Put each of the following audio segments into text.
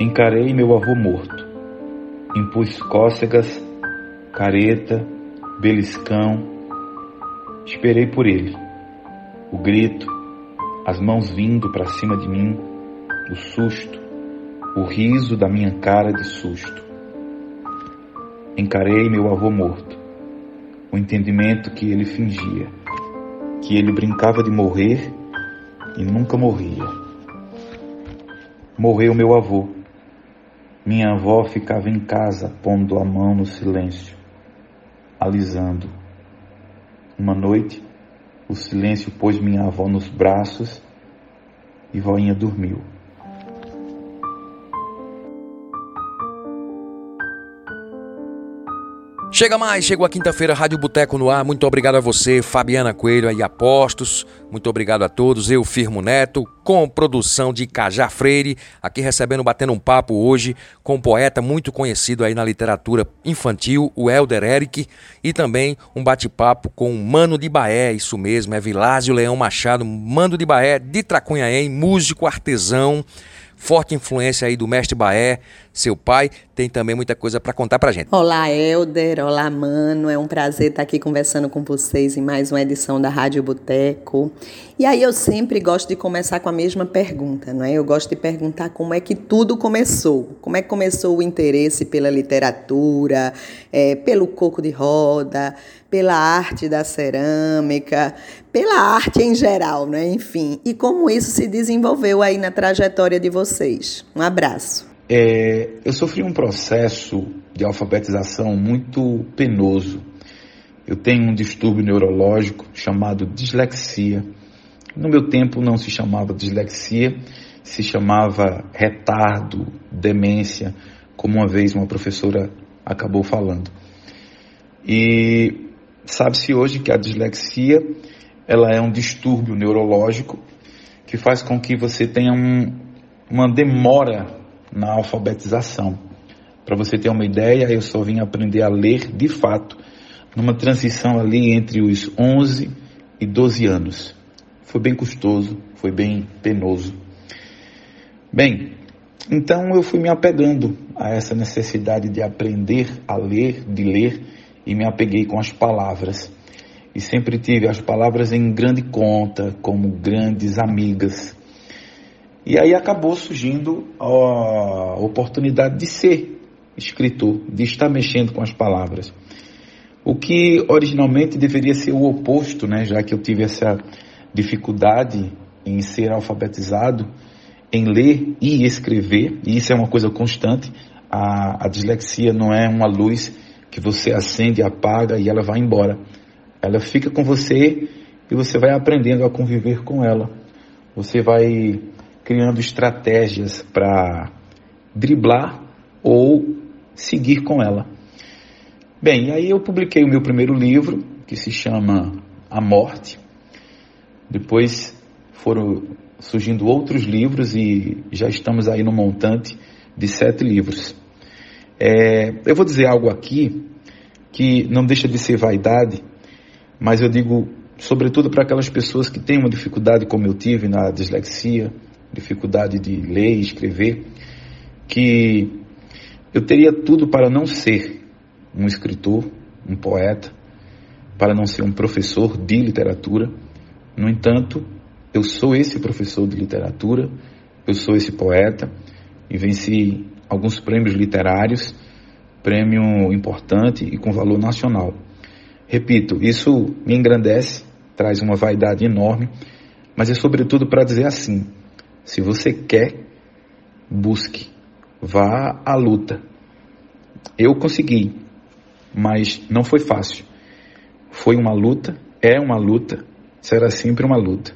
Encarei meu avô morto. Impus cócegas, careta, beliscão. Esperei por ele. O grito, as mãos vindo para cima de mim, o susto, o riso da minha cara de susto. Encarei meu avô morto. O entendimento que ele fingia, que ele brincava de morrer e nunca morria. Morreu meu avô minha avó ficava em casa, pondo a mão no silêncio, alisando. Uma noite, o silêncio pôs minha avó nos braços e voinha dormiu. Chega mais, chegou a quinta-feira, Rádio Boteco no ar. Muito obrigado a você, Fabiana Coelho e Apostos. Muito obrigado a todos. Eu, Firmo Neto, com produção de Cajá Freire, aqui recebendo, batendo um papo hoje com um poeta muito conhecido aí na literatura infantil, o Elder Eric, e também um bate-papo com o Mano de Baé, isso mesmo, é Vilásio Leão Machado, Mano de Baé, de Tracunhaém, músico, artesão, forte influência aí do mestre Baé, seu pai, tem também muita coisa para contar pra gente. Olá, Elder. Olá, Mano. É um prazer estar aqui conversando com vocês em mais uma edição da Rádio Boteco. E aí eu sempre gosto de começar com a mesma pergunta, não é? Eu gosto de perguntar como é que tudo começou. Como é que começou o interesse pela literatura, é, pelo coco de roda, pela arte da cerâmica, pela arte em geral, né? Enfim, e como isso se desenvolveu aí na trajetória de vocês. Um abraço. É, eu sofri um processo de alfabetização muito penoso. Eu tenho um distúrbio neurológico chamado dislexia. No meu tempo não se chamava dislexia, se chamava retardo, demência, como uma vez uma professora acabou falando. E sabe-se hoje que a dislexia ela é um distúrbio neurológico que faz com que você tenha um, uma demora na alfabetização. Para você ter uma ideia, eu só vim aprender a ler de fato numa transição ali entre os 11 e 12 anos. Foi bem custoso, foi bem penoso. Bem, então eu fui me apegando a essa necessidade de aprender a ler, de ler, e me apeguei com as palavras. E sempre tive as palavras em grande conta, como grandes amigas. E aí acabou surgindo a oportunidade de ser escritor, de estar mexendo com as palavras. O que originalmente deveria ser o oposto, né, já que eu tive essa dificuldade em ser alfabetizado, em ler e escrever, e isso é uma coisa constante. A, a dislexia não é uma luz que você acende, apaga e ela vai embora. Ela fica com você e você vai aprendendo a conviver com ela. Você vai criando estratégias para driblar ou seguir com ela. Bem, aí eu publiquei o meu primeiro livro, que se chama A Morte. Depois foram surgindo outros livros e já estamos aí no montante de sete livros. É, eu vou dizer algo aqui que não deixa de ser vaidade, mas eu digo sobretudo para aquelas pessoas que têm uma dificuldade como eu tive na dislexia, dificuldade de ler e escrever, que eu teria tudo para não ser um escritor, um poeta, para não ser um professor de literatura. No entanto, eu sou esse professor de literatura, eu sou esse poeta e venci alguns prêmios literários, prêmio importante e com valor nacional. Repito, isso me engrandece, traz uma vaidade enorme, mas é sobretudo para dizer assim: se você quer, busque, vá à luta. Eu consegui, mas não foi fácil. Foi uma luta, é uma luta, será sempre uma luta.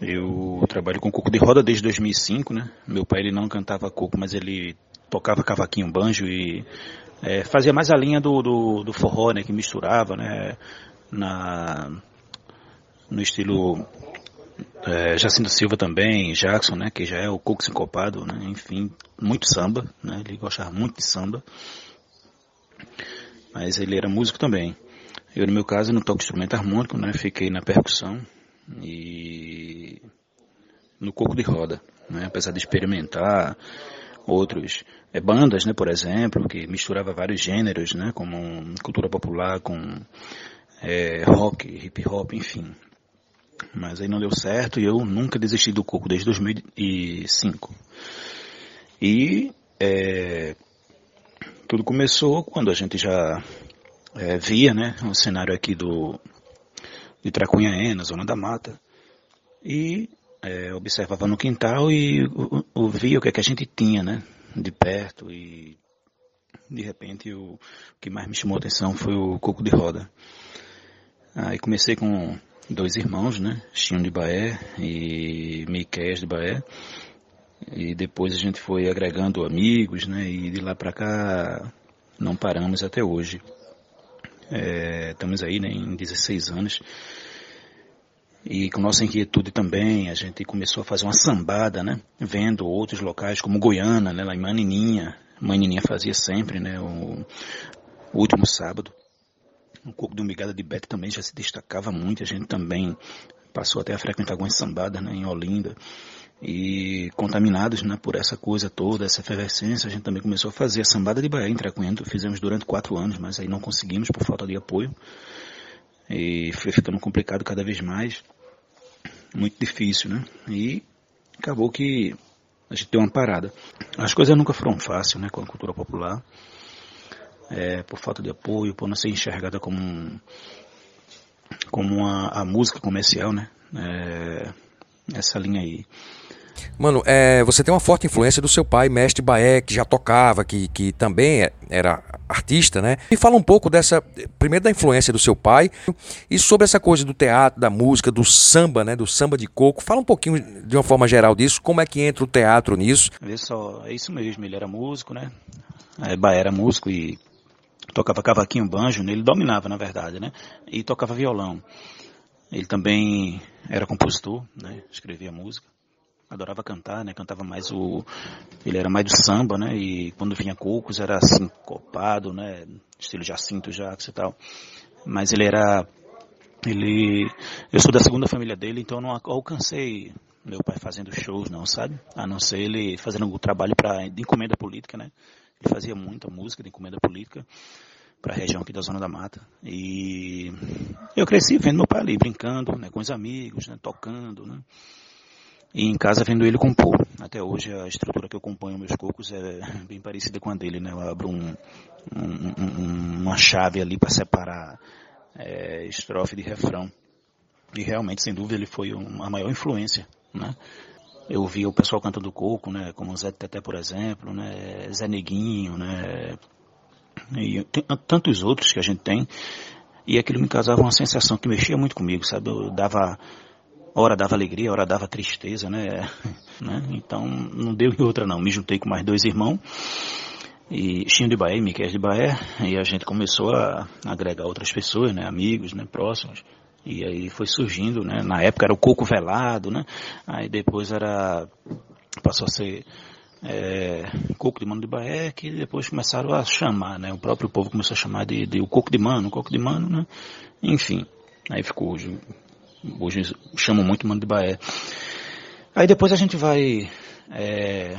Eu trabalho com coco de roda desde 2005, né? Meu pai ele não cantava coco, mas ele tocava cavaquinho, banjo e é, fazia mais a linha do, do, do, forró, né? Que misturava, né? Na, no estilo é, Jacinto Silva também, Jackson, né? Que já é o coco sincopado, né? Enfim, muito samba, né? Ele gostava muito de samba. Mas ele era músico também. Eu, no meu caso, não toco instrumento harmônico, né? Fiquei na percussão e no coco de roda, né? Apesar de experimentar outros é, bandas, né? Por exemplo, que misturava vários gêneros, né? Como cultura popular com é, rock, hip hop, enfim. Mas aí não deu certo e eu nunca desisti do coco desde 2005. E é, tudo começou quando a gente já é, via, né, o cenário aqui do de Tracunhaé, na zona da mata, e é, observava no quintal e via o que, é que a gente tinha, né, de perto e de repente o, o que mais me chamou a atenção foi o coco de roda. Aí comecei com dois irmãos, né, Chinho de Baé e Miquel de Baé, e depois a gente foi agregando amigos, né, e de lá para cá não paramos até hoje. É, estamos aí né, em 16 anos. E com nossa inquietude também, a gente começou a fazer uma sambada, né? Vendo outros locais como Goiânia, né? Lá em Manininha. Manininha fazia sempre, né? O, o último sábado. O Coco de Umigada de Beto também já se destacava muito. A gente também passou até a frequentar algumas sambadas, né? Em Olinda. E contaminados né, por essa coisa toda, essa efervescência, a gente também começou a fazer a sambada de Bahia em Tracunhento. Fizemos durante quatro anos, mas aí não conseguimos por falta de apoio. E foi ficando complicado cada vez mais. Muito difícil, né? E acabou que a gente deu uma parada. As coisas nunca foram fáceis, né, com a cultura popular. É, por falta de apoio, por não ser enxergada como, como uma, a música comercial, né? É, essa linha aí. Mano, é, você tem uma forte influência do seu pai, mestre Baé, que já tocava, que, que também é, era artista, né? Me fala um pouco dessa, primeiro da influência do seu pai e sobre essa coisa do teatro, da música, do samba, né? Do samba de coco. Fala um pouquinho de uma forma geral disso, como é que entra o teatro nisso? Vê só, é isso mesmo, ele era músico, né? É, Baé era músico e tocava cavaquinho, banjo, né? ele dominava na verdade, né? E tocava violão. Ele também era compositor, né? Escrevia música adorava cantar, né? Cantava mais o. Ele era mais do samba, né? E quando vinha Cocos era assim, copado, né? Estilo Jacinto, Jacques e tal. Mas ele era. Ele. Eu sou da segunda família dele, então não alcancei meu pai fazendo shows, não, sabe? A não ser ele fazendo o trabalho para de encomenda política, né? Ele fazia muita música de encomenda política para a região aqui da Zona da Mata. E eu cresci vendo meu pai ali brincando, né, com os amigos, né, tocando, né? E em casa vendo ele compor. Até hoje a estrutura que eu componho meus cocos é bem parecida com a dele, né? Eu abro um, um, um, uma chave ali para separar é, estrofe de refrão. E realmente, sem dúvida, ele foi a maior influência, né? Eu vi o pessoal cantando coco, né? Como Zé Teté, por exemplo, né? Zé Neguinho, né? E tem tantos outros que a gente tem. E aquilo me causava uma sensação que mexia muito comigo, sabe? Eu dava hora dava alegria, hora dava tristeza, né? né? Então não deu em outra não. Me juntei com mais dois irmãos, e Chinho de Bahia e Miquel de Bahia, e a gente começou a agregar outras pessoas, né? Amigos, né? Próximos. E aí foi surgindo, né? Na época era o coco velado, né? Aí depois era passou a ser é, coco de mano de Bahia, que depois começaram a chamar, né? O próprio povo começou a chamar de, de o coco de mano, coco de mano, né? Enfim, aí ficou Hoje chamam muito Mano de Baé. Aí depois a gente vai. É,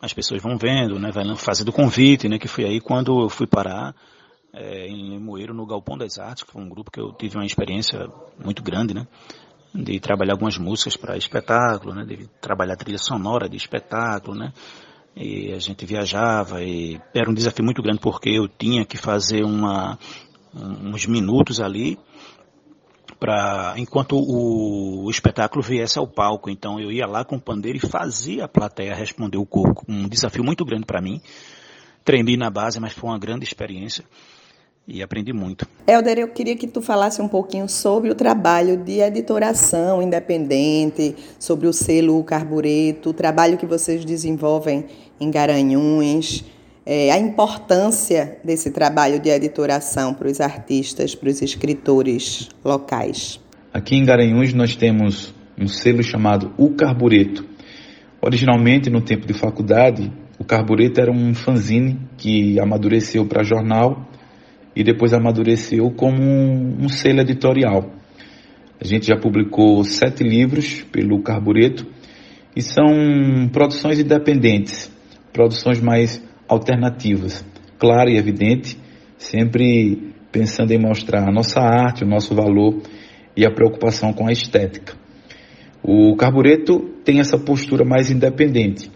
as pessoas vão vendo, né? Vai fazendo convite, né? Que foi aí quando eu fui parar é, em Limoeiro, no Galpão das Artes, que foi um grupo que eu tive uma experiência muito grande, né? De trabalhar algumas músicas para espetáculo, né? De trabalhar trilha sonora de espetáculo, né? E a gente viajava e era um desafio muito grande porque eu tinha que fazer uma, uns minutos ali para enquanto o, espetáculo viesse ao palco. Então eu ia lá com o pandeiro e fazia a plateia responder o corpo. Um desafio muito grande para mim. Tremi na base, mas foi uma grande experiência. e aprendi muito. Helder, eu queria que tu falasse um pouquinho sobre o trabalho de editoração independente, sobre o selo Carbureto, o trabalho que vocês desenvolvem em Garanhuns, é, a importância desse trabalho de editoração para os artistas, para os escritores locais. Aqui em Garanhuns nós temos um selo chamado O Carbureto. Originalmente, no tempo de faculdade, o Carbureto era um fanzine que amadureceu para jornal e depois amadureceu como um, um selo editorial. A gente já publicou sete livros pelo Carbureto e são produções independentes, produções mais alternativas, claro e evidente, sempre pensando em mostrar a nossa arte, o nosso valor e a preocupação com a estética. O Carbureto tem essa postura mais independente.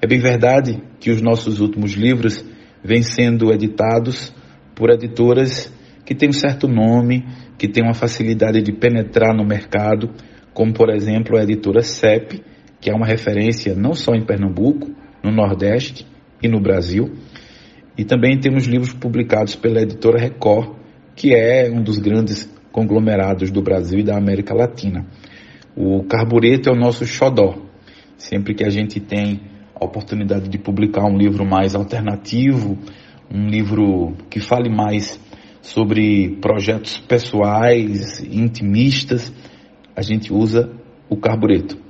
É bem verdade que os nossos últimos livros vêm sendo editados por editoras que têm um certo nome, que têm uma facilidade de penetrar no mercado, como por exemplo a editora CEP, que é uma referência não só em Pernambuco, no Nordeste e no Brasil. E também temos livros publicados pela editora Record, que é um dos grandes conglomerados do Brasil e da América Latina. O Carbureto é o nosso xodó. Sempre que a gente tem a oportunidade de publicar um livro mais alternativo, um livro que fale mais sobre projetos pessoais, intimistas, a gente usa o carbureto.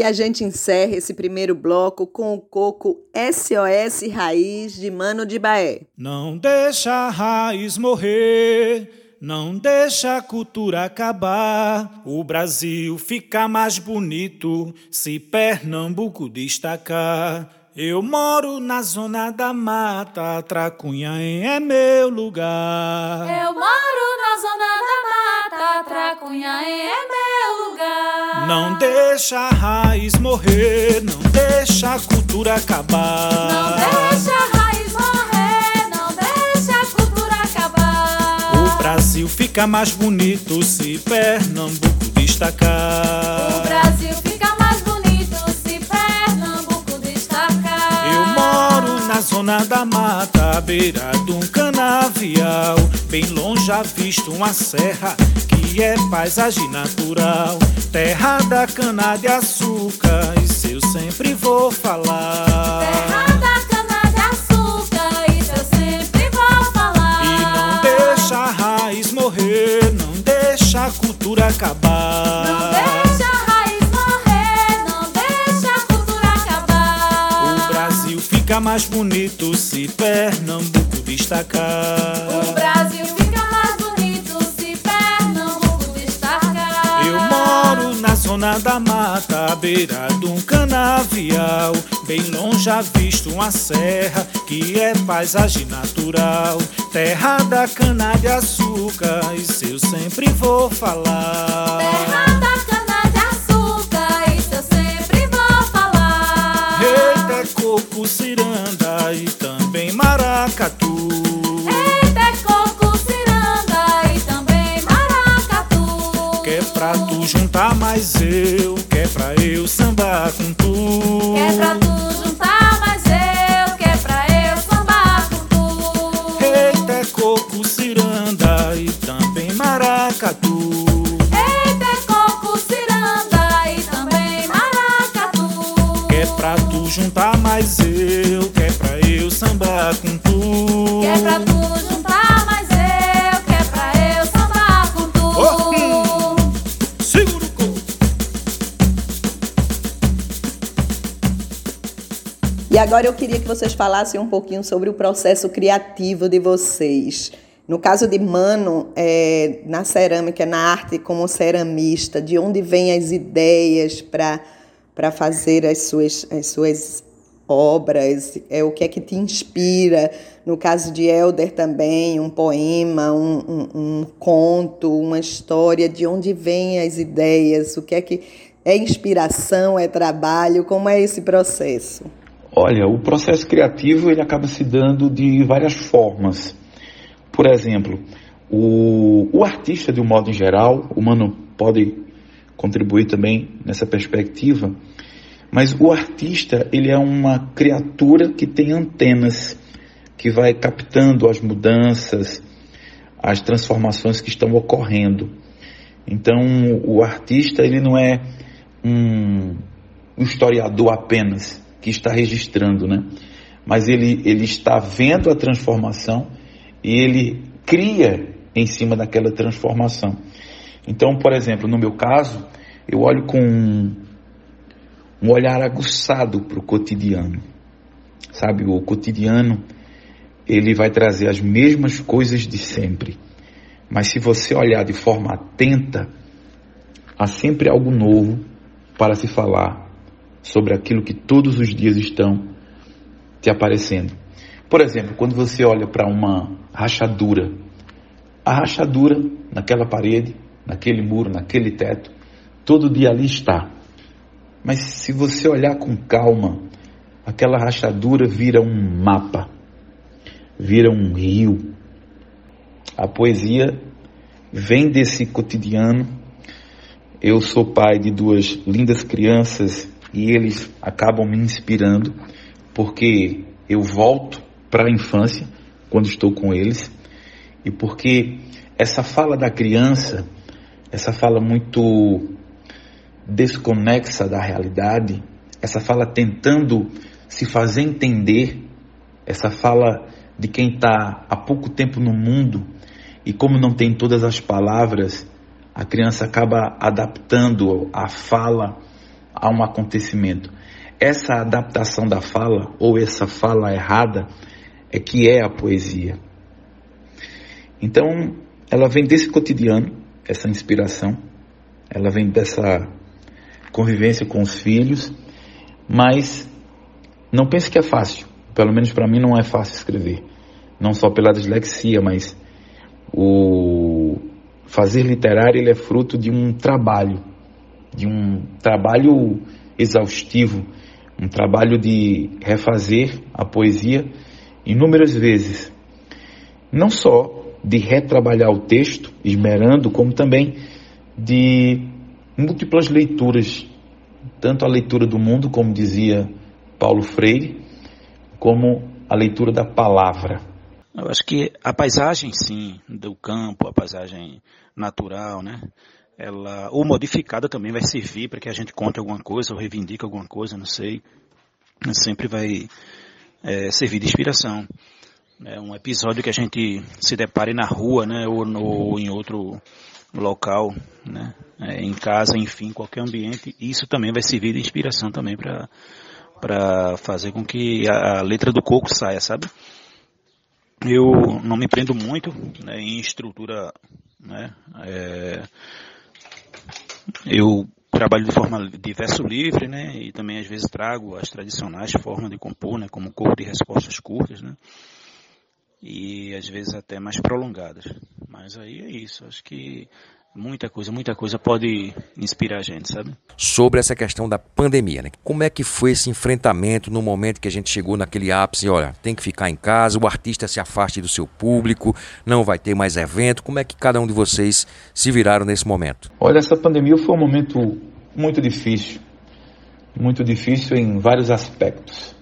E a gente encerra esse primeiro bloco com o coco SOS Raiz de Mano de Baé. Não deixa a raiz morrer, não deixa a cultura acabar. O Brasil fica mais bonito se Pernambuco destacar. Eu moro na zona da mata, Tracunhaém é meu lugar. Eu moro na zona da mata, Tracunhaém é meu lugar. Não deixa a raiz morrer, não deixa a cultura acabar. Não deixa a raiz morrer, não deixa a cultura acabar. O Brasil fica mais bonito se Pernambuco destacar. O Brasil fica na zona da mata, à beira de um canavial. Bem longe à vista uma serra que é paisagem natural. Terra da cana de açúcar, isso eu sempre vou falar. Terra da cana de açúcar, isso eu sempre vou falar. E não deixa a raiz morrer, não deixa a cultura acabar. Fica mais bonito se Pernambuco destacar. O Brasil fica mais bonito se Pernambuco destacar. Eu moro na zona da mata, à beira de um canavial. Bem longe à vista uma serra que é paisagem natural. Terra da cana de açúcar, isso eu sempre vou falar. Terra da cana coco, ciranda e também maracatu. Eita, é coco, ciranda e também maracatu. Que é pra tu juntar mais eu, que é pra eu sambar com tu. Que é pra tu juntar mais juntar mais eu, que é pra eu sambar com tu. Que é pra tu juntar mais eu, que é pra eu sambar com tu. Oh, Segura o coco. E agora eu queria que vocês falassem um pouquinho sobre o processo criativo de vocês. No caso de Mano, é, na cerâmica, na arte como ceramista, de onde vêm as ideias para fazer as suas, as suas obras? É, o que é que te inspira? No caso de Elder também, um poema, um, um, um conto, uma história, de onde vêm as ideias? O que é que é inspiração, é trabalho? Como é esse processo? Olha, o processo criativo ele acaba se dando de várias formas. Por exemplo, o, o artista, de um modo geral, o Mano pode contribuir também nessa perspectiva, mas o artista ele é uma criatura que tem antenas, que vai captando as mudanças, as transformações que estão ocorrendo. Então, o artista ele não é um, historiador apenas que está registrando, né? Mas ele, ele está vendo a transformação e ele cria em cima daquela transformação. Então, por exemplo, no meu caso, eu olho com um, olhar aguçado para o cotidiano. Sabe, o cotidiano ele vai trazer as mesmas coisas de sempre. Mas se você olhar de forma atenta, há sempre algo novo para se falar sobre aquilo que todos os dias estão te aparecendo. Por exemplo, quando você olha para uma rachadura, a rachadura naquela parede, naquele muro, naquele teto, todo dia ali está. Mas se você olhar com calma, aquela rachadura vira um mapa, vira um rio. A poesia vem desse cotidiano. Eu sou pai de duas lindas crianças e eles acabam me inspirando porque eu volto para a infância quando estou com eles e porque essa fala da criança, essa fala muito desconexa da realidade, essa fala tentando se fazer entender, essa fala de quem está há pouco tempo no mundo e como não tem todas as palavras, a criança acaba adaptando a fala a um acontecimento. Essa adaptação da fala, ou essa fala errada, é que é a poesia. Então, ela vem desse cotidiano, essa inspiração, ela vem dessa convivência com os filhos, mas não pense que é fácil. Pelo menos para mim não é fácil escrever. Não só pela dislexia, mas o fazer literário ele é fruto de um trabalho, de um trabalho exaustivo, um trabalho de refazer a poesia inúmeras vezes. Não só de retrabalhar o texto, esmerando, como também de múltiplas leituras, tanto a leitura do mundo, como dizia Paulo Freire, como a leitura da palavra. Eu acho que a paisagem, sim, do campo, a paisagem natural, né? Ela, ou modificada também vai servir para que a gente conte alguma coisa, ou reivindique alguma coisa, não sei. Sempre vai é, servir de inspiração. É um episódio que a gente se depare na rua, né? Ou, no, ou em outro local, né? É, em casa, enfim, qualquer ambiente. Isso também vai servir de inspiração também para para fazer com que a, a letra do coco saia, sabe? Eu não me prendo muito né, em estrutura, né? É, eu trabalho de forma de verso livre, né? E também às vezes trago as tradicionais formas de compor, né? Como corpo de respostas curtas, né? E às vezes até mais prolongadas. Mas aí é isso. Acho que Muita coisa, muita coisa pode inspirar a gente, sabe? Sobre essa questão da pandemia, né? Como é que foi esse enfrentamento no momento que a gente chegou naquele ápice? Olha, tem que ficar em casa, o artista se afaste do seu público, não vai ter mais evento. Como é que cada um de vocês se viraram nesse momento? Olha, essa pandemia foi um momento muito difícil. Muito difícil em vários aspectos.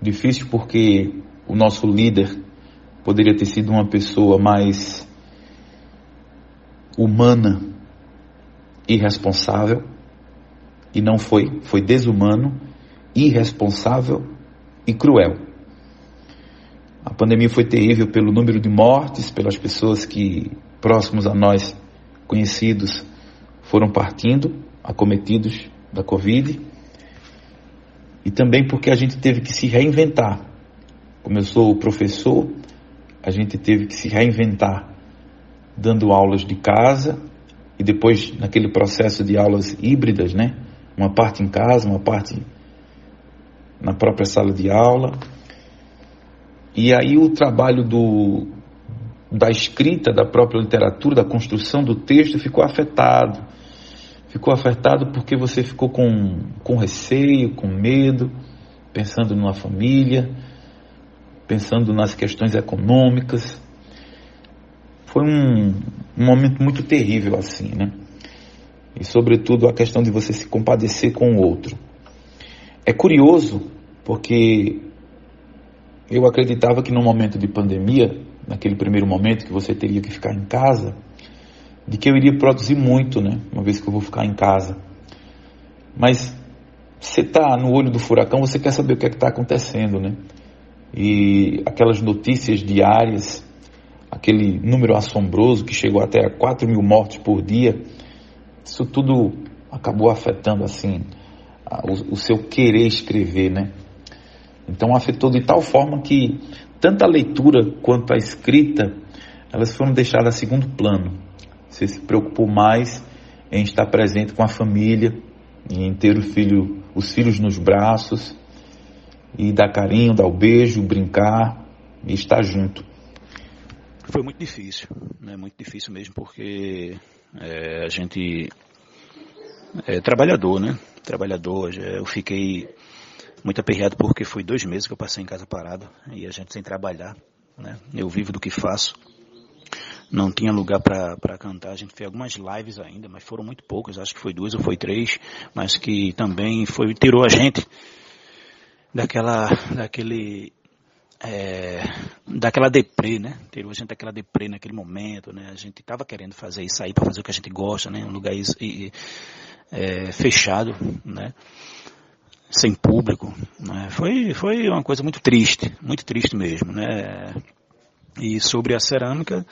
Difícil porque o nosso líder poderia ter sido uma pessoa mais humana irresponsável e não foi, foi desumano, irresponsável e cruel. A pandemia foi terrível pelo número de mortes, pelas pessoas que próximos a nós, conhecidos, foram partindo, acometidos da Covid, e também porque a gente teve que se reinventar. Como eu sou professor, a gente teve que se reinventar dando aulas de casa e depois naquele processo de aulas híbridas, né? Uma parte em casa, uma parte na própria sala de aula. E aí o trabalho do, da escrita da própria literatura, da construção do texto ficou afetado. Ficou afetado porque você ficou com, com receio, com medo, pensando numa família, pensando nas questões econômicas foi um, um momento muito terrível assim, né? E sobretudo a questão de você se compadecer com o outro. É curioso porque eu acreditava que no momento de pandemia naquele primeiro momento que você teria que ficar em casa, de que eu iria produzir muito, né? Uma vez que eu vou ficar em casa. Mas você está no olho do furacão, você quer saber o que é está acontecendo, né? E aquelas notícias diárias, aquele número assombroso que chegou até a 4 mil mortes por dia, isso tudo acabou afetando assim o, o seu querer escrever, né? Então afetou de tal forma que tanto a leitura quanto a escrita elas foram deixadas a segundo plano. Você se preocupou mais em estar presente com a família, em ter o filho, os filhos nos braços e dar carinho, dar o beijo, brincar e estar junto. Foi muito difícil, né? Muito difícil mesmo, porque é, a gente é trabalhador, né? Trabalhador. Eu fiquei muito aperreado porque foi dois meses que eu passei em casa parado e a gente sem trabalhar, né? Eu vivo do que faço. Não tinha lugar para cantar. A gente fez algumas lives ainda, mas foram muito poucas. Acho que foi duas ou foi três, mas que também foi tirou a gente daquela daquele é, daquela deprê, né? Tirou a gente daquela deprê naquele momento, né? A gente estava querendo fazer isso aí para fazer o que a gente gosta, né? Um lugar e, é, fechado, né? Sem público, né? Foi, foi uma coisa muito triste, muito triste mesmo, né? E sobre a cerâmica,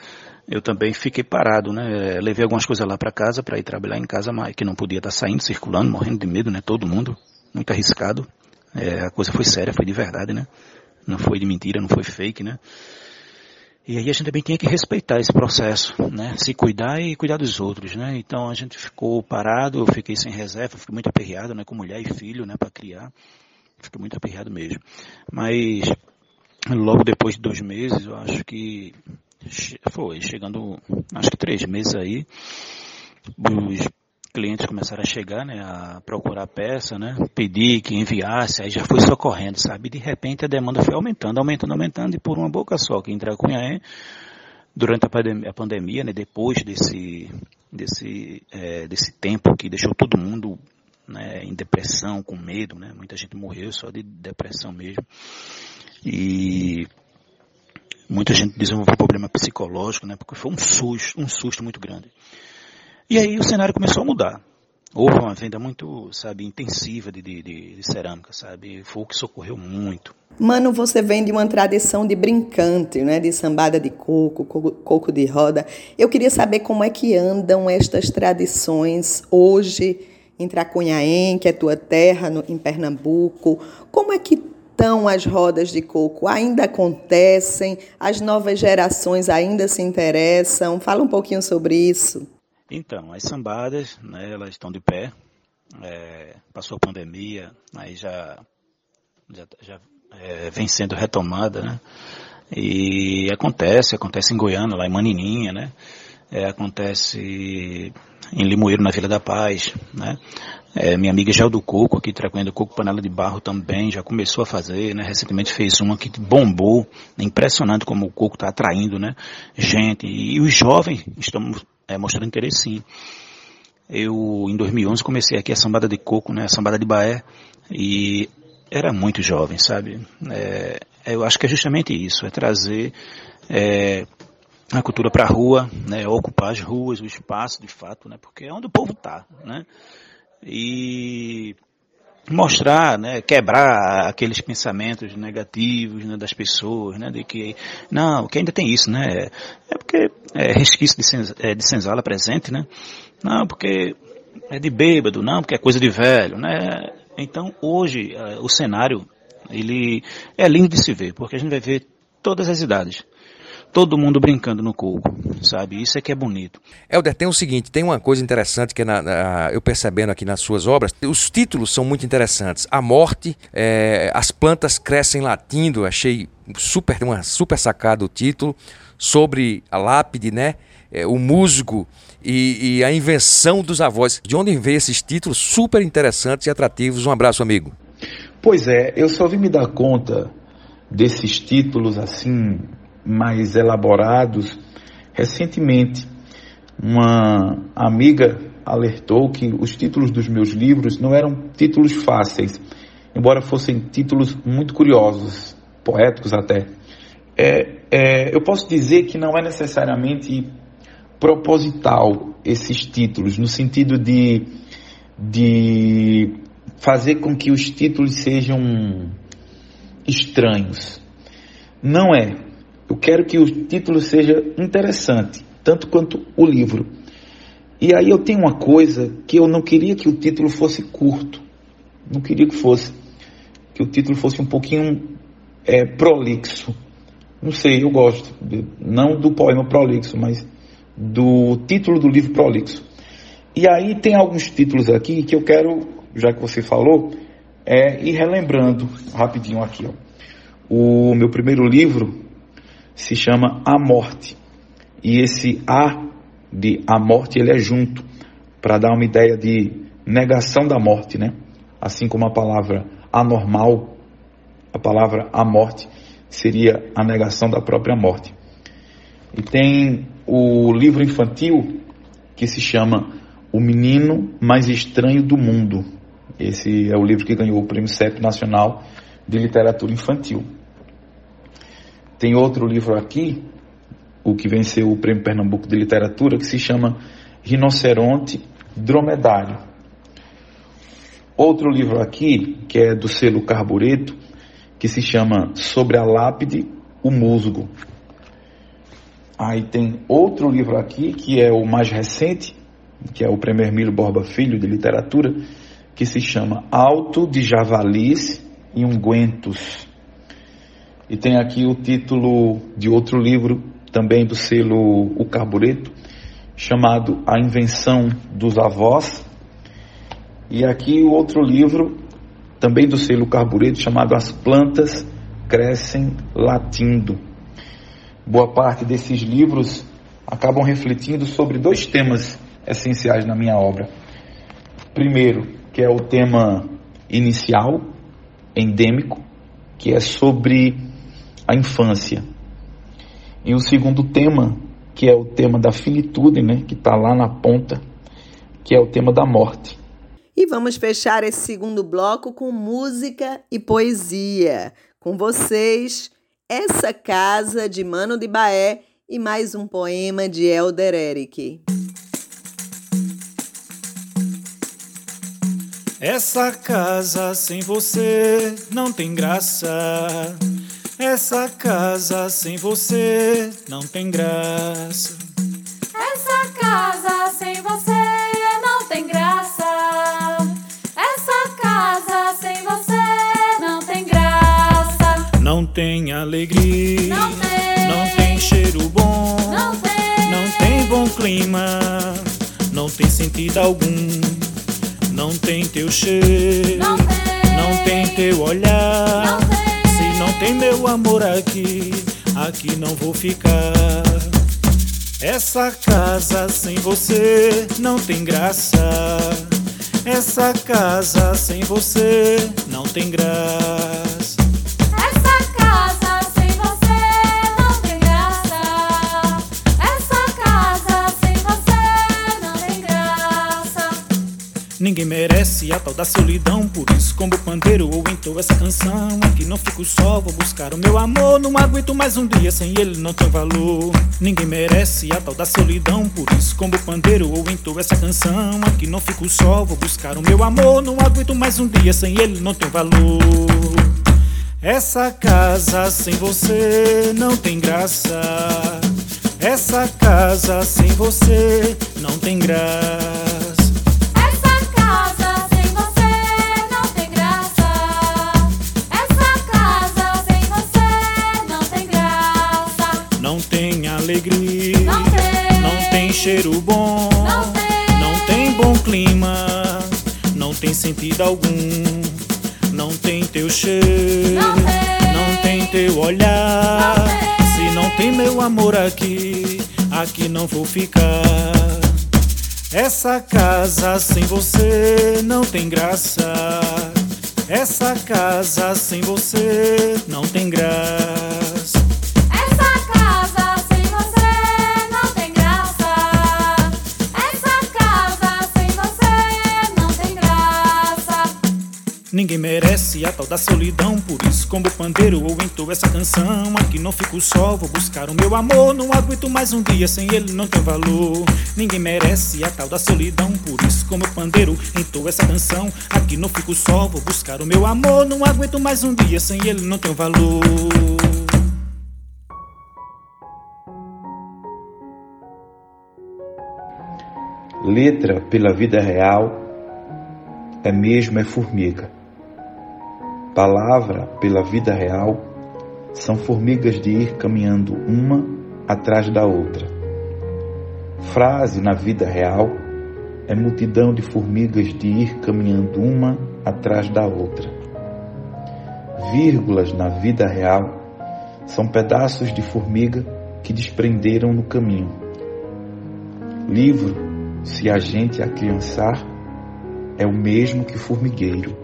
eu também fiquei parado, né? Levei algumas coisas lá para casa para ir trabalhar em casa, mas que não podia estar tá saindo, circulando, morrendo de medo, né? Todo mundo, muito arriscado. É, a coisa foi séria, foi de verdade, né? Não foi de mentira, não foi fake, né? E aí a gente também tinha que respeitar esse processo, né? Se cuidar e cuidar dos outros, né? Então a gente ficou parado, eu fiquei sem reserva, fiquei muito aperreado, né? Com mulher e filho, né? Para criar. Fiquei muito aperreado mesmo. Mas logo depois de dois meses, eu acho que foi, chegando, acho que três meses aí, os clientes começaram a chegar, né, a procurar peça, né, pedir que enviasse, aí já foi socorrendo, sabe? De repente a demanda foi aumentando, aumentando, aumentando, e por uma boca só, que entra Cunhaém, durante a pandemia, a pandemia, né, depois desse, desse, é, desse tempo que deixou todo mundo né, em depressão, com medo, né, muita gente morreu só de depressão mesmo, e muita gente desenvolveu problema psicológico, né, porque foi um susto, um susto muito grande. E aí o cenário começou a mudar. Houve uma venda muito, sabe, intensiva de, de, de cerâmica, sabe? Foi o que socorreu muito. Mano, você vem de uma tradição de brincante, né? De sambada de coco, coco de roda. Eu queria saber como é que andam estas tradições hoje em Tracunhaém, que é tua terra, no, em Pernambuco. Como é que estão as rodas de coco? Ainda acontecem? As novas gerações ainda se interessam? Fala um pouquinho sobre isso. Então, as sambadas, né, elas estão de pé. É, passou a pandemia, aí já, já, já é, vem sendo retomada, né? E acontece, acontece em Goiânia, lá em Manininha, né? É, acontece em Limoeiro, na Vila da Paz, né? É, minha amiga Gel do Coco, aqui Tracuendo Coco, Panela de Barro também, já começou a fazer, né? Recentemente fez uma que bombou, impressionante como o coco está atraindo, né? Gente, e os jovens estão é, mostrando interesse sim. Eu, em 2011, comecei aqui a sambada de coco, né? A sambada de Baé, e era muito jovem, sabe? É, eu acho que é justamente isso, é trazer é, a cultura para a rua, né? Ocupar as ruas, o espaço, de fato, né? Porque é onde o povo está, né? e mostrar, né, quebrar aqueles pensamentos negativos né, das pessoas, né, de que não, que ainda tem isso, né, é porque é resquício de, senz, é, de senzala presente, né, não, porque é de bêbado, não, porque é coisa de velho, né, então hoje é, o cenário ele é lindo de se ver, porque a gente vai ver todas as idades, todo mundo brincando no coco, sabe? Isso é que é bonito. Helder, tem o seguinte, tem uma coisa interessante que é na, na, eu percebendo aqui nas suas obras, os títulos são muito interessantes. A morte, é, as plantas crescem latindo, achei super, uma super sacada o título, sobre a lápide, né? É, o musgo e, e a invenção dos avós. De onde vem esses títulos super interessantes e atrativos? Um abraço, amigo. Pois é, eu só vim me dar conta desses títulos assim mais elaborados. Recentemente, uma amiga alertou que os títulos dos meus livros não eram títulos fáceis, embora fossem títulos muito curiosos, poéticos até. é, é, eu posso dizer que não é necessariamente proposital esses títulos, no sentido de, de fazer com que os títulos sejam estranhos. Não é. Eu quero que o título seja interessante, tanto quanto o livro. E aí eu tenho uma coisa que eu não queria que o título fosse curto. Não queria que fosse. Que o título fosse um pouquinho é, prolixo. Não sei, eu gosto. De, não do poema prolixo, mas do título do livro prolixo. E aí tem alguns títulos aqui que eu quero, já que você falou, é, ir relembrando rapidinho aqui. Ó. O meu primeiro livro se chama A Morte. E esse A de A Morte ele é junto, para dar uma ideia de negação da morte, né? Assim como a palavra anormal, a palavra a morte seria a negação da própria morte. E tem o livro infantil que se chama O Menino Mais Estranho do Mundo. Esse é o livro que ganhou o Prêmio CEP Nacional de Literatura Infantil. Tem outro livro aqui, o que venceu o Prêmio Pernambuco de Literatura, que se chama Rinoceronte Dromedário. Outro livro aqui, que é do selo Carbureto, que se chama Sobre a Lápide, o Musgo. Aí tem outro livro aqui, que é o mais recente, que é o Prêmio Hermílio Borba Filho de Literatura, que se chama Alto de Javalis e Ungüentos. E tem aqui o título de outro livro, também do selo O Carbureto, chamado A Invenção dos Avós. E aqui o outro livro também do selo Carbureto, chamado As Plantas Crescem Latindo. Boa parte desses livros acabam refletindo sobre dois temas essenciais na minha obra. Primeiro, que é o tema inicial, endêmico, que é sobre a infância. E o segundo tema, que é o tema da finitude, né, que está lá na ponta, que é o tema da morte. E vamos fechar esse segundo bloco com música e poesia. Com vocês, Essa Casa de Mano de Baé e mais um poema de Elder Eric. Essa casa sem você não tem graça. Essa casa sem você não tem graça. Essa casa sem você não tem graça. Essa casa sem você não tem graça. Não tem alegria. Não tem. Não tem cheiro bom. Não tem. Não tem bom clima. Não tem sentido algum. Não tem teu cheiro. Não tem. Não tem teu olhar. Tem meu amor aqui, aqui não vou ficar. Essa casa sem você não tem graça. Essa casa sem você não tem graça. Ninguém merece a tal da solidão, por isso como pandeiro ou então essa canção. Aqui não fico só, vou buscar o meu amor. Não aguento mais um dia sem ele, não tem valor. Ninguém merece a tal da solidão, por isso como pandeiro ou então essa canção. Aqui não fico só, vou buscar o meu amor. Não aguento mais um dia sem ele, não tem valor. Essa casa sem você não tem graça. Essa casa sem você não tem graça. Alegria, Não tem. não tem cheiro bom, Não tem. não tem bom clima, não tem sentido algum, não tem teu cheiro, Não tem. não tem teu olhar. Não. Se não tem meu amor aqui, aqui não vou ficar. Essa casa sem você não tem graça. Essa casa sem você não tem graça. Ninguém merece a tal da solidão, por isso, como pandeiro, eu entou essa canção. Aqui não fico só, vou buscar o meu amor. Não aguento mais um dia sem ele, não tem valor. Ninguém merece a tal da solidão, por isso, como pandeiro, entou essa canção. Aqui não fico só, vou buscar o meu amor. Não aguento mais um dia sem ele, não tem valor. Letra pela vida real é mesmo é formiga. Palavra pela vida real são formigas de ir caminhando uma atrás da outra. Frase na vida real é multidão de formigas de ir caminhando uma atrás da outra. Vírgulas na vida real são pedaços de formiga que desprenderam no caminho. Livro se a gente acriançar, é o mesmo que formigueiro.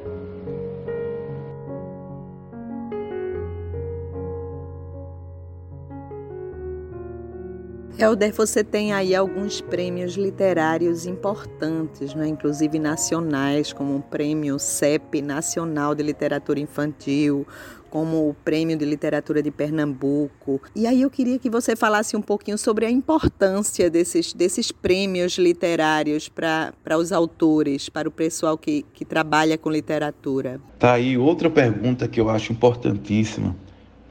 Helder, você tem aí alguns prêmios literários importantes, né? inclusive nacionais, como o Prêmio CEP Nacional de Literatura Infantil, como o Prêmio de Literatura de Pernambuco. E aí eu queria que você falasse um pouquinho sobre a importância desses, desses prêmios literários para os autores, para o pessoal que, que trabalha com literatura. Tá aí outra pergunta que eu acho importantíssima,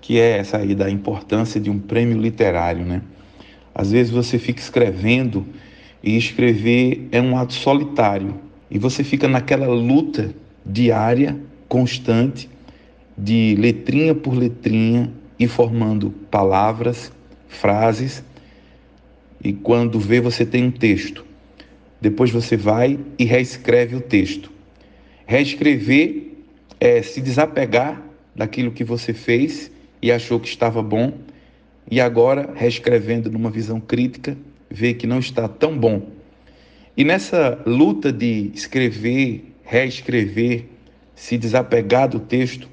que é essa aí da importância de um prêmio literário, né? Às vezes você fica escrevendo e escrever é um ato solitário e você fica naquela luta diária, constante, de letrinha por letrinha e formando palavras, frases. E quando vê, você tem um texto. Depois você vai e reescreve o texto. Reescrever é se desapegar daquilo que você fez e achou que estava bom e agora, reescrevendo numa visão crítica, vê que não está tão bom. E nessa luta de escrever, reescrever, se desapegar do texto,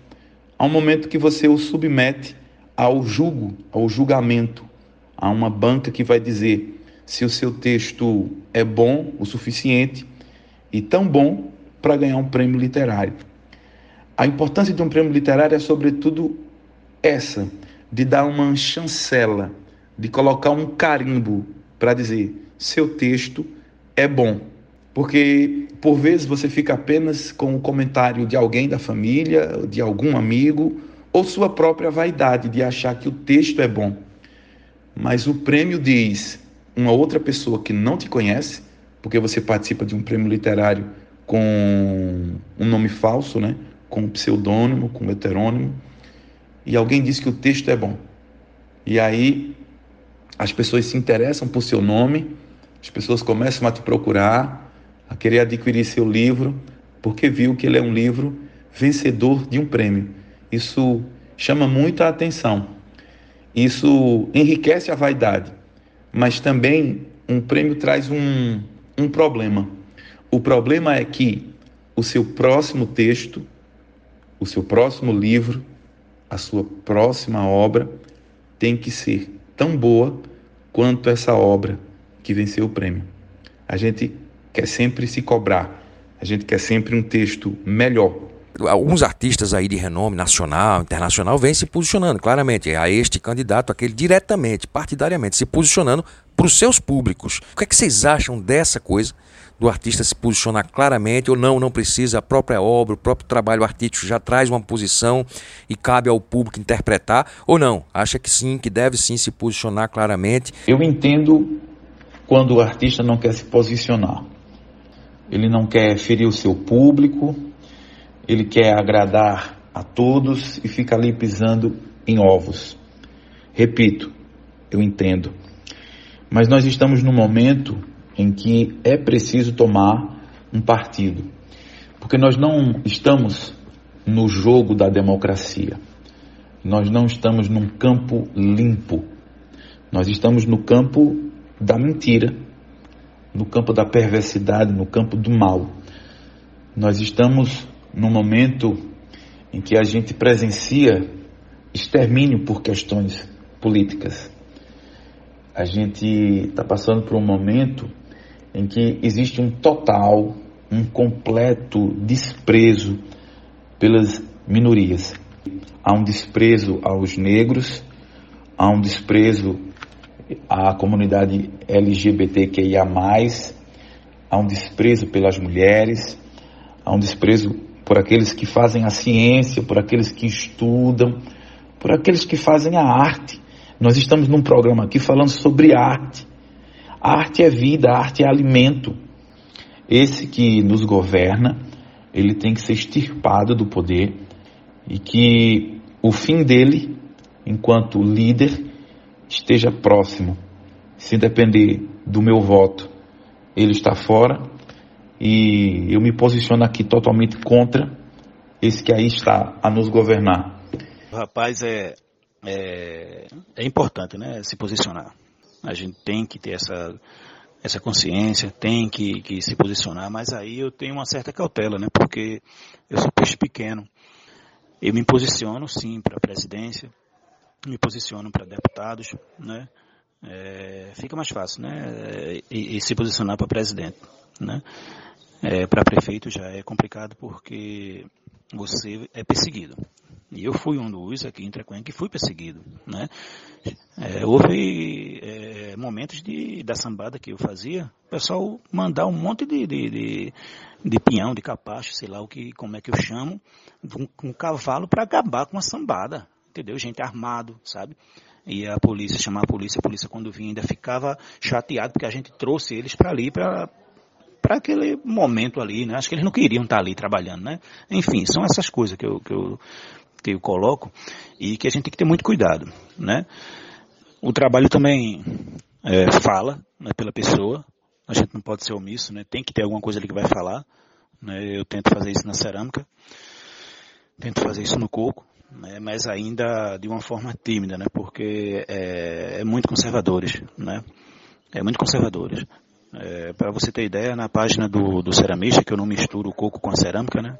há um momento que você o submete ao julgo, ao julgamento, a uma banca que vai dizer se o seu texto é bom o suficiente e tão bom para ganhar um prêmio literário. A importância de um prêmio literário é, sobretudo, essa de dar uma chancela, de colocar um carimbo para dizer seu texto é bom. Porque por vezes você fica apenas com o comentário de alguém da família, de algum amigo, ou sua própria vaidade de achar que o texto é bom. Mas o prêmio diz uma outra pessoa que não te conhece, porque você participa de um prêmio literário com um nome falso, né? com um pseudônimo, com um heterônimo, e alguém diz que o texto é bom. E aí as pessoas se interessam por seu nome, as pessoas começam a te procurar, a querer adquirir seu livro, porque viu que ele é um livro vencedor de um prêmio. Isso chama muito a atenção. Isso enriquece a vaidade, mas também um prêmio traz um, um problema. O problema é que o seu próximo texto, o seu próximo livro, a sua próxima obra tem que ser tão boa quanto essa obra que venceu o prêmio. A gente quer sempre se cobrar, a gente quer sempre um texto melhor. Alguns artistas aí de renome nacional, internacional, vêm se posicionando claramente a este candidato, aquele diretamente, partidariamente, se posicionando para os seus públicos. O que é que vocês acham dessa coisa? Do artista se posicionar claramente ou não, não precisa, a própria obra, o próprio trabalho artístico já traz uma posição e cabe ao público interpretar, ou não? Acha que sim, que deve sim se posicionar claramente? Eu entendo quando o artista não quer se posicionar. Ele não quer ferir o seu público, ele quer agradar a todos e fica ali pisando em ovos. Repito, eu entendo. Mas nós estamos num momento em que é preciso tomar um partido. Porque nós não estamos no jogo da democracia. Nós não estamos num campo limpo. Nós estamos no campo da mentira, no campo da perversidade, no campo do mal. Nós estamos num momento em que a gente presencia extermínio por questões políticas. A gente está passando por um momento em que existe um total, um completo desprezo pelas minorias. Há um desprezo aos negros, há um desprezo à comunidade LGBTQIA, há um desprezo pelas mulheres, há um desprezo por aqueles que fazem a ciência, por aqueles que estudam, por aqueles que fazem a arte. Nós estamos num programa aqui falando sobre arte. Arte é vida, arte é alimento. Esse que nos governa, ele tem que ser extirpado do poder e que o fim dele, enquanto líder, esteja próximo. Se depender do meu voto, ele está fora e eu me posiciono aqui totalmente contra esse que aí está a nos governar. Rapaz, é, é, é importante né, se posicionar. A gente tem que ter essa, essa consciência, tem que, que se posicionar, mas aí eu tenho uma certa cautela, né? Porque eu sou peixe pequeno. Eu me posiciono sim para a presidência, me posiciono para deputados, né? É, fica mais fácil, né? E, e se posicionar para presidente, né? É, para prefeito já é complicado porque você é perseguido. E eu fui um dos aqui em Treconha que fui perseguido, né? É, houve é, momentos de, da sambada que eu fazia, o pessoal mandar um monte de, de, de, de pinhão, de capacho, sei lá o que, como é que eu chamo, um, um cavalo para acabar com a sambada, entendeu? Gente armado, sabe? E a polícia, chamar a polícia, a polícia quando vinha ainda ficava chateado porque a gente trouxe eles para ali para para aquele momento ali, né? Acho que eles não queriam estar ali trabalhando, né? Enfim, são essas coisas que eu, que eu que eu coloco e que a gente tem que ter muito cuidado, né? O trabalho também é, fala né, pela pessoa, a gente não pode ser omisso, né? Tem que ter alguma coisa ali que vai falar, né? Eu tento fazer isso na cerâmica, tento fazer isso no coco, né? Mas ainda de uma forma tímida, né? Porque é, é muito conservadores, né? É muito conservadores. É, para você ter ideia, na página do, do ceramista, que eu não misturo o coco com a cerâmica, né?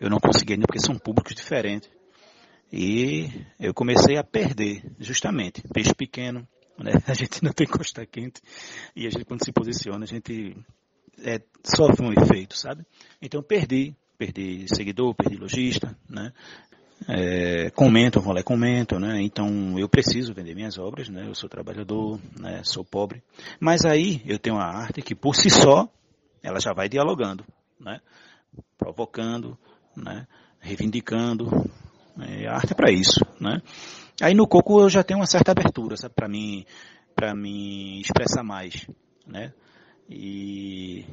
Eu não consegui ainda porque são públicos diferentes. E eu comecei a perder, justamente, peixe pequeno, né? A gente não tem costa quente e a gente quando se posiciona, a gente é, sofre um efeito, sabe? Então perdi, perdi seguidor, perdi lojista, né? É, comentam, vão lá e comentam, né? Então eu preciso vender minhas obras, né? Eu sou trabalhador, né? Sou pobre. Mas aí eu tenho uma arte que por si só ela já vai dialogando, né? Provocando, né? Reivindicando, a arte é para isso, né? Aí no coco eu já tenho uma certa abertura, sabe, para mim, para mim expressar mais, né? E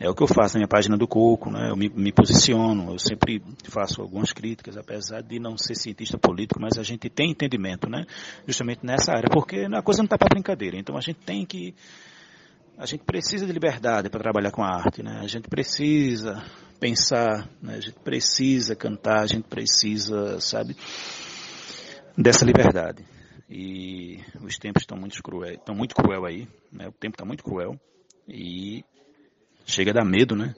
é o que eu faço na minha página do Coco, né? Eu me, me, posiciono, eu sempre faço algumas críticas, apesar de não ser cientista político, mas a gente tem entendimento, né? Justamente nessa área, porque a coisa não está para brincadeira. Então a gente tem que, a gente precisa de liberdade para trabalhar com a arte, né? A gente precisa pensar, né? a gente precisa cantar, a gente precisa, sabe, dessa liberdade. E os tempos estão muito cruel, estão muito cruel aí, né? O tempo está muito cruel e chega a dar medo, né?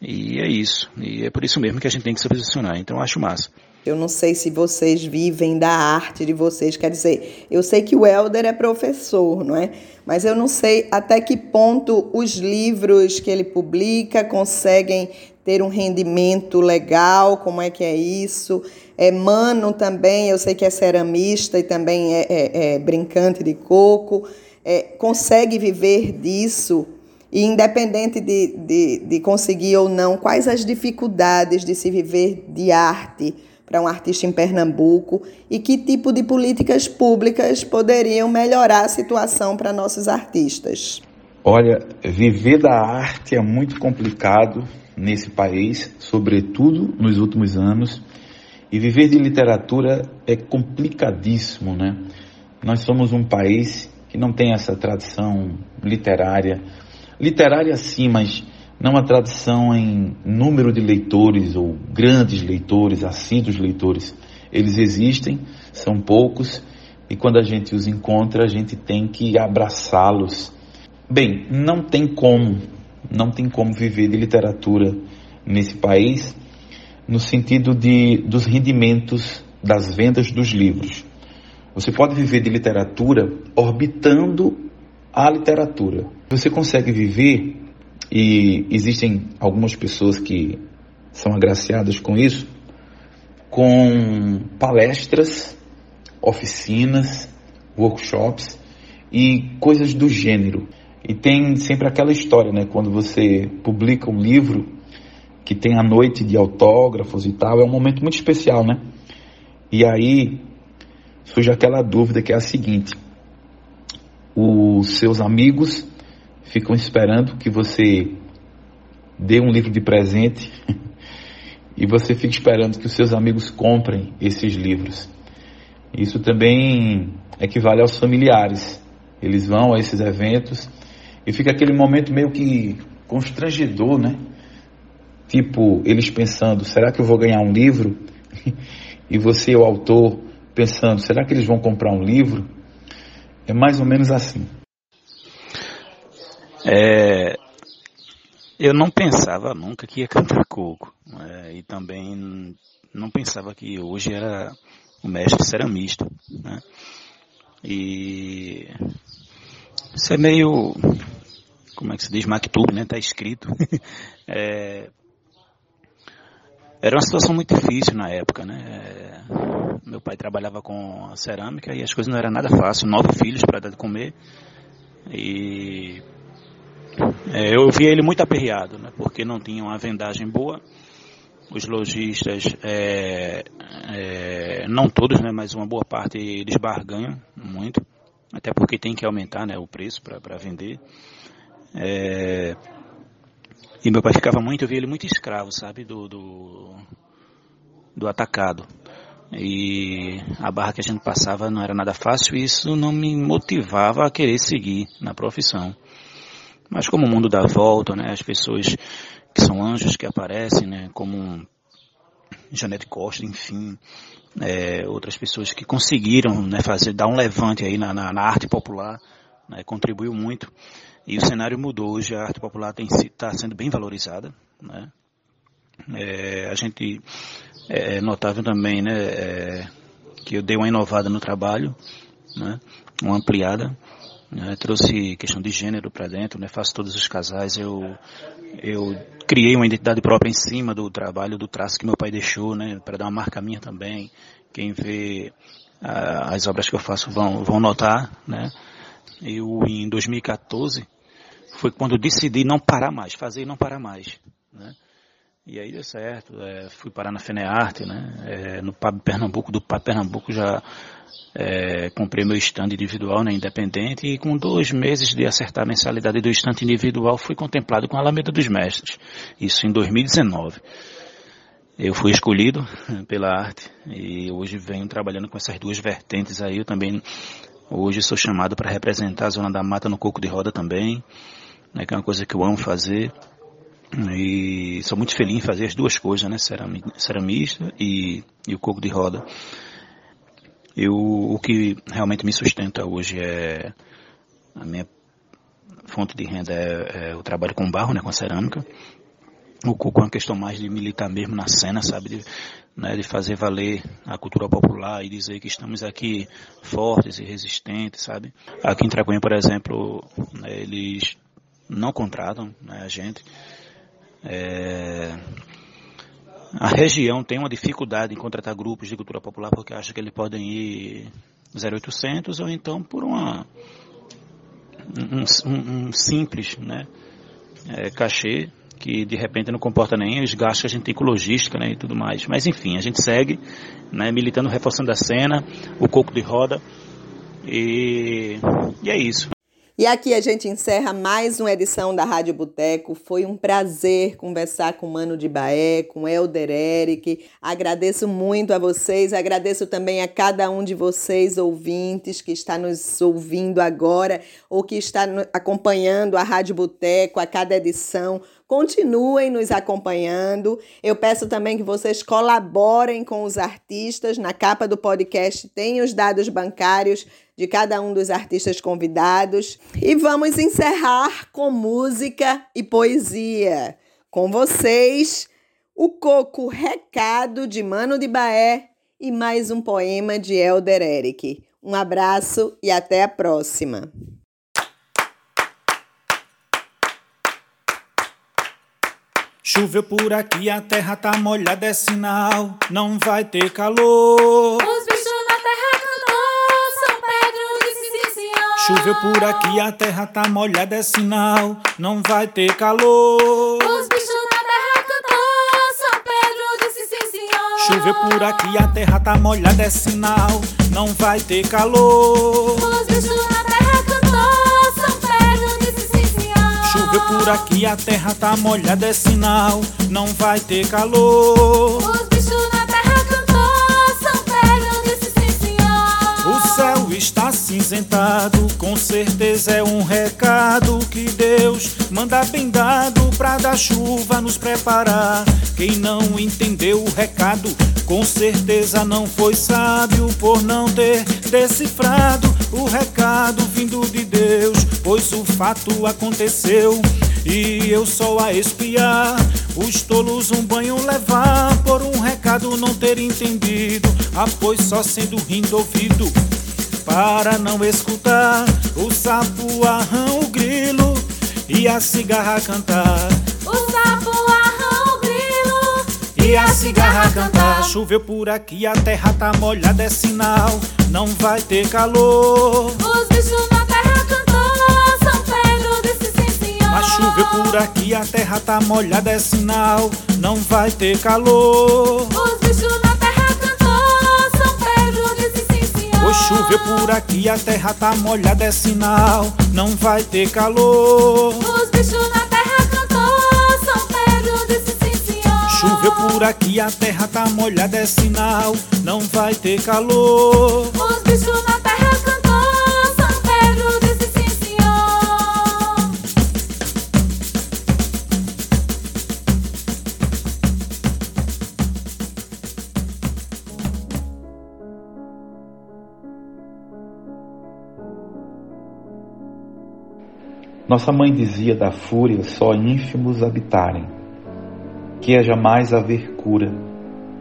E é isso. E é por isso mesmo que a gente tem que se posicionar. Então acho massa. Eu não sei se vocês vivem da arte de vocês. Quer dizer, eu sei que o Helder é professor, não é? Mas eu não sei até que ponto os livros que ele publica conseguem ter um rendimento legal, como é que é isso. É Mano também, eu sei que é ceramista e também é, é, é brincante de coco. É, consegue viver disso? E independente de, de, de conseguir ou não, quais as dificuldades de se viver de arte? para um artista em Pernambuco e que tipo de políticas públicas poderiam melhorar a situação para nossos artistas? Olha, viver da arte é muito complicado nesse país, sobretudo nos últimos anos, e viver de literatura é complicadíssimo, né? Nós somos um país que não tem essa tradição literária, literária sim, mas não a tradição em número de leitores ou grandes leitores, assíduos leitores. Eles existem, são poucos, e quando a gente os encontra, a gente tem que abraçá-los. Bem, não tem como, não tem como viver de literatura nesse país no sentido de dos rendimentos das vendas dos livros. Você pode viver de literatura orbitando a literatura. Você consegue viver e existem algumas pessoas que são agraciadas com isso, com palestras, oficinas, workshops e coisas do gênero. E tem sempre aquela história, né? Quando você publica um livro que tem a noite de autógrafos e tal, é um momento muito especial, né? E aí surge aquela dúvida que é a seguinte: os seus amigos ficam esperando que você dê um livro de presente e você fica esperando que os seus amigos comprem esses livros. Isso também equivale aos familiares. Eles vão a esses eventos e fica aquele momento meio que constrangedor, né? Tipo, eles pensando, será que eu vou ganhar um livro? e você, o autor, pensando, será que eles vão comprar um livro? É mais ou menos assim. É, eu não pensava nunca que ia cantar coco. É, e também não pensava que hoje era o mestre ceramista. Né? E isso é meio, como é que se diz, Mactub, né? Tá escrito. é, era uma situação muito difícil na época, né? É, meu pai trabalhava com cerâmica e as coisas não eram nada fácil. Nove filhos para dar de comer. E é, eu via ele muito aperreado, né? Porque não tinha uma vendagem boa. Os lojistas, é, é, não todos, né? Mas uma boa parte eles barganham muito. Até porque tem que aumentar né, o preço para vender. É, e meu pai ficava muito, eu via ele muito escravo, sabe, do, do, do atacado. E a barra que a gente passava não era nada fácil e isso não me motivava a querer seguir na profissão. Mas como o mundo dá volta, né, as pessoas que são anjos que aparecem, né, como Janete Costa, enfim, é, outras pessoas que conseguiram né, fazer, dar um levante aí na, na, na arte popular, né, contribuiu muito. E o cenário mudou. Hoje a arte popular está sendo bem valorizada. Né? É, a gente é, é notável também né, é, que eu dei uma inovada no trabalho, né, uma ampliada. Né, trouxe questão de gênero para dentro, né, faço todos os casais. Eu, eu criei uma identidade própria em cima do trabalho, do traço que meu pai deixou, né, para dar uma marca minha também. Quem vê uh, as obras que eu faço vão, vão notar, né. Eu, em 2014, foi quando decidi não parar mais, fazer e não parar mais, né. E aí deu certo, é, fui parar na Fenearte, né, é, no Pab Pernambuco, do Pab Pernambuco já é, comprei meu stand individual, né, independente, e com dois meses de acertar a mensalidade do stand individual, fui contemplado com a Alameda dos Mestres. Isso em 2019. Eu fui escolhido pela arte e hoje venho trabalhando com essas duas vertentes aí. Eu também hoje sou chamado para representar a Zona da Mata no Coco de Roda também, né, que é uma coisa que eu amo fazer. E sou muito feliz em fazer as duas coisas, né, ceramista e, e o Coco de Roda. Eu, o que realmente me sustenta hoje é a minha fonte de renda é, é o trabalho com barro, né, com cerâmica. O coco é uma questão mais de militar mesmo na cena, sabe, de, né, de fazer valer a cultura popular e dizer que estamos aqui fortes e resistentes, sabe. Aqui em Tragonha, por exemplo, né, eles não contratam né, a gente. É, a região tem uma dificuldade em contratar grupos de cultura popular porque acha que eles podem ir 0800 ou então por uma um, um, um simples né, é, cachê que de repente não comporta nem os gastos que a gente tem com logística né, e tudo mais. Mas enfim, a gente segue né, militando, reforçando a cena, o coco de roda e, e é isso. E aqui a gente encerra mais uma edição da Rádio Boteco. Foi um prazer conversar com Mano de Baé, com Elder Eric. Agradeço muito a vocês, agradeço também a cada um de vocês, ouvintes, que está nos ouvindo agora ou que está acompanhando a Rádio Boteco a cada edição. Continuem nos acompanhando. Eu peço também que vocês colaborem com os artistas. Na capa do podcast tem os dados bancários de cada um dos artistas convidados. E vamos encerrar com música e poesia. Com vocês, o Coco Recado de Mano de Baé e mais um poema de Elder Eric. Um abraço e até a próxima. Choveu por aqui, a terra tá molhada, é sinal, não vai ter calor. Os bichos na terra cantou, São Pedro disse sim, senhor. Choveu por aqui, a terra tá molhada, é sinal, não vai ter calor. Os bichos na terra cantou, São Pedro disse sim, senhor. Choveu por aqui, a terra tá molhada, é sinal, não vai ter calor. Os bichos por aqui, a terra tá molhada, é sinal, não vai ter calor. Cinzentado, com certeza é um recado que Deus manda bem dado pra dar chuva nos preparar. Quem não entendeu o recado, com certeza não foi sábio por não ter decifrado o recado vindo de Deus, pois o fato aconteceu. E eu só a espiar, os tolos um banho levar, por um recado não ter entendido, ah, só sendo rindo ouvido para não escutar o sapo arrã o grilo e a cigarra cantar. O sapo arrã o grilo. E a cigarra cantar. Choveu por aqui, a terra tá molhada, é sinal, não vai ter calor. Os bichos na terra cantou, São Pedro disse sim, senhor. Mas choveu por aqui, a terra tá molhada, é sinal, não vai ter calor. Os Pois choveu por aqui, a terra tá molhada, é sinal, não vai ter calor. Os bichos na terra cantou, São Pedro disse sim, senhor. Choveu por aqui, a terra tá molhada, é sinal, não vai ter calor. Os bichos na terra cantou, Nossa mãe dizia da fúria só ínfimos habitarem, que é jamais haver cura,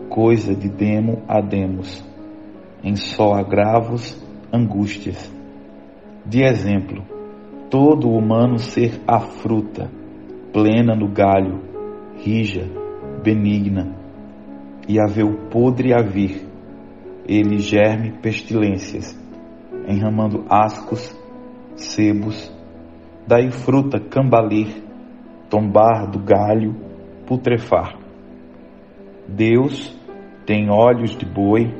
coisa de demo a demos, em só agravos, angústias. De exemplo, todo humano ser a fruta, plena no galho, rija, benigna, e haver o podre a vir, ele germe pestilências, enramando ascos, sebos, daí fruta cambalir, tombar do galho, putrefar. Deus tem olhos de boi,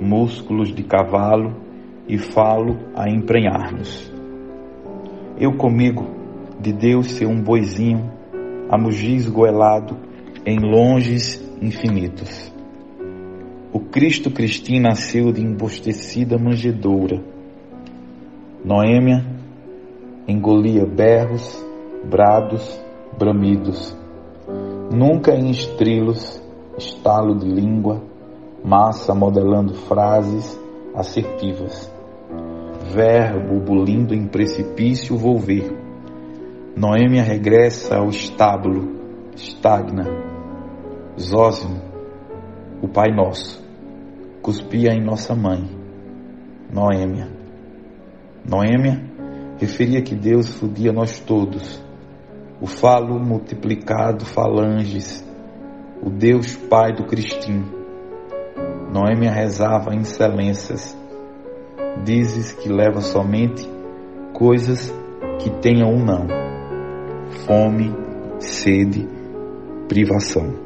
músculos de cavalo e falo a emprenhar-nos. Eu comigo, de Deus ser um boizinho, a mugir esgoelado em longes infinitos. O Cristo Cristim nasceu de embostecida manjedoura. Noêmia engolia berros, brados, bramidos. Nunca em estrilos, estalo de língua, massa modelando frases assertivas. Verbo bulindo em precipício volver. Noêmia regressa ao estábulo, estagna. Zósimo, o Pai Nosso, cuspia em nossa mãe. Noêmia. Noêmia referia que Deus fodia nós todos, o falo multiplicado falanges, o Deus Pai do Cristim. Noêmia rezava em excelências, dizes que leva somente coisas que tenham um não, fome, sede, privação.